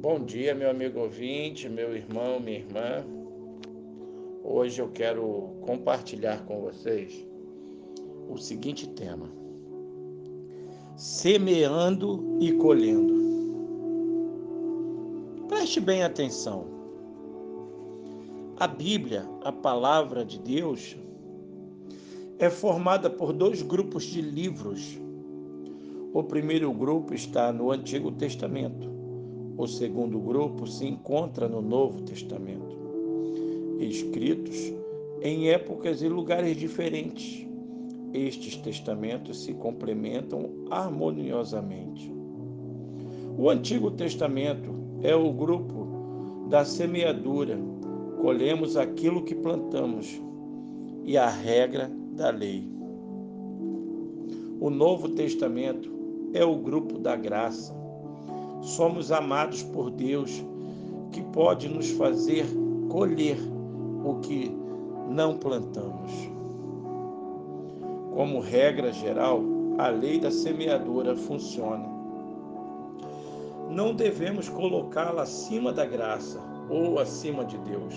Bom dia, meu amigo ouvinte, meu irmão, minha irmã. Hoje eu quero compartilhar com vocês o seguinte tema: semeando e colhendo. Preste bem atenção. A Bíblia, a palavra de Deus, é formada por dois grupos de livros. O primeiro grupo está no Antigo Testamento o segundo grupo se encontra no Novo Testamento, escritos em épocas e lugares diferentes. Estes testamentos se complementam harmoniosamente. O Antigo Testamento é o grupo da semeadura, colhemos aquilo que plantamos, e a regra da lei. O Novo Testamento é o grupo da graça, somos amados por Deus, que pode nos fazer colher o que não plantamos. Como regra geral, a lei da semeadura funciona. Não devemos colocá-la acima da graça ou acima de Deus.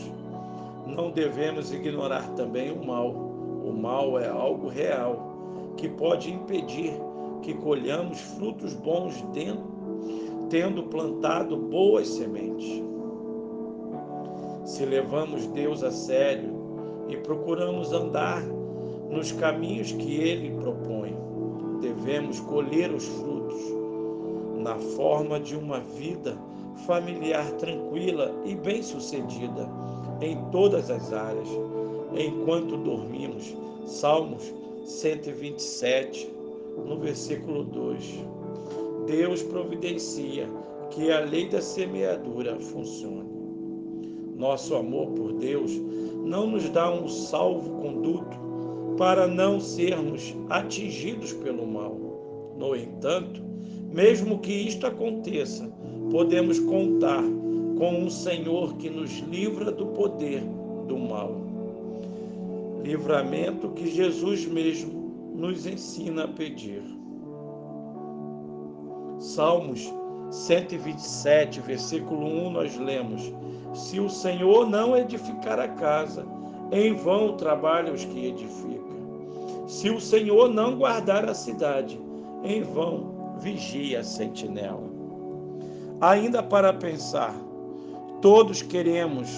Não devemos ignorar também o mal. O mal é algo real que pode impedir que colhamos frutos bons dentro tendo plantado boas sementes. Se levamos Deus a sério e procuramos andar nos caminhos que Ele propõe, devemos colher os frutos na forma de uma vida familiar tranquila e bem-sucedida em todas as áreas, enquanto dormimos. Salmos 127, no versículo 2. Deus providencia que a lei da semeadura funcione. Nosso amor por Deus não nos dá um salvo-conduto para não sermos atingidos pelo mal. No entanto, mesmo que isto aconteça, podemos contar com um Senhor que nos livra do poder do mal. Livramento que Jesus mesmo nos ensina a pedir. Salmos 127, versículo 1, nós lemos: Se o Senhor não edificar a casa, em vão trabalham os que edificam. Se o Senhor não guardar a cidade, em vão vigia a sentinela. Ainda para pensar, todos queremos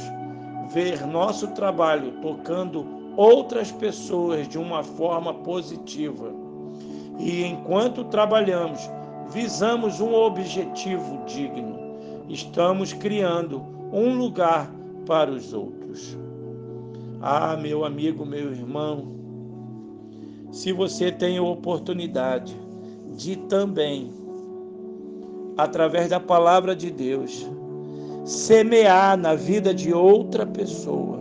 ver nosso trabalho tocando outras pessoas de uma forma positiva. E enquanto trabalhamos, visamos um objetivo digno. Estamos criando um lugar para os outros. Ah, meu amigo, meu irmão, se você tem a oportunidade de também, através da palavra de Deus, semear na vida de outra pessoa,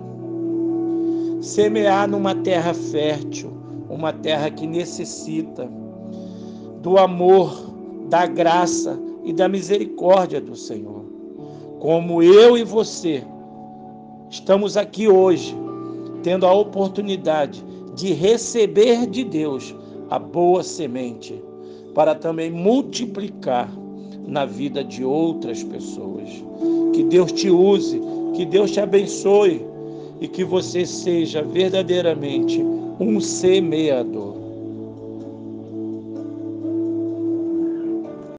semear numa terra fértil, uma terra que necessita do amor da graça e da misericórdia do Senhor. Como eu e você estamos aqui hoje, tendo a oportunidade de receber de Deus a boa semente, para também multiplicar na vida de outras pessoas. Que Deus te use, que Deus te abençoe e que você seja verdadeiramente um semeador.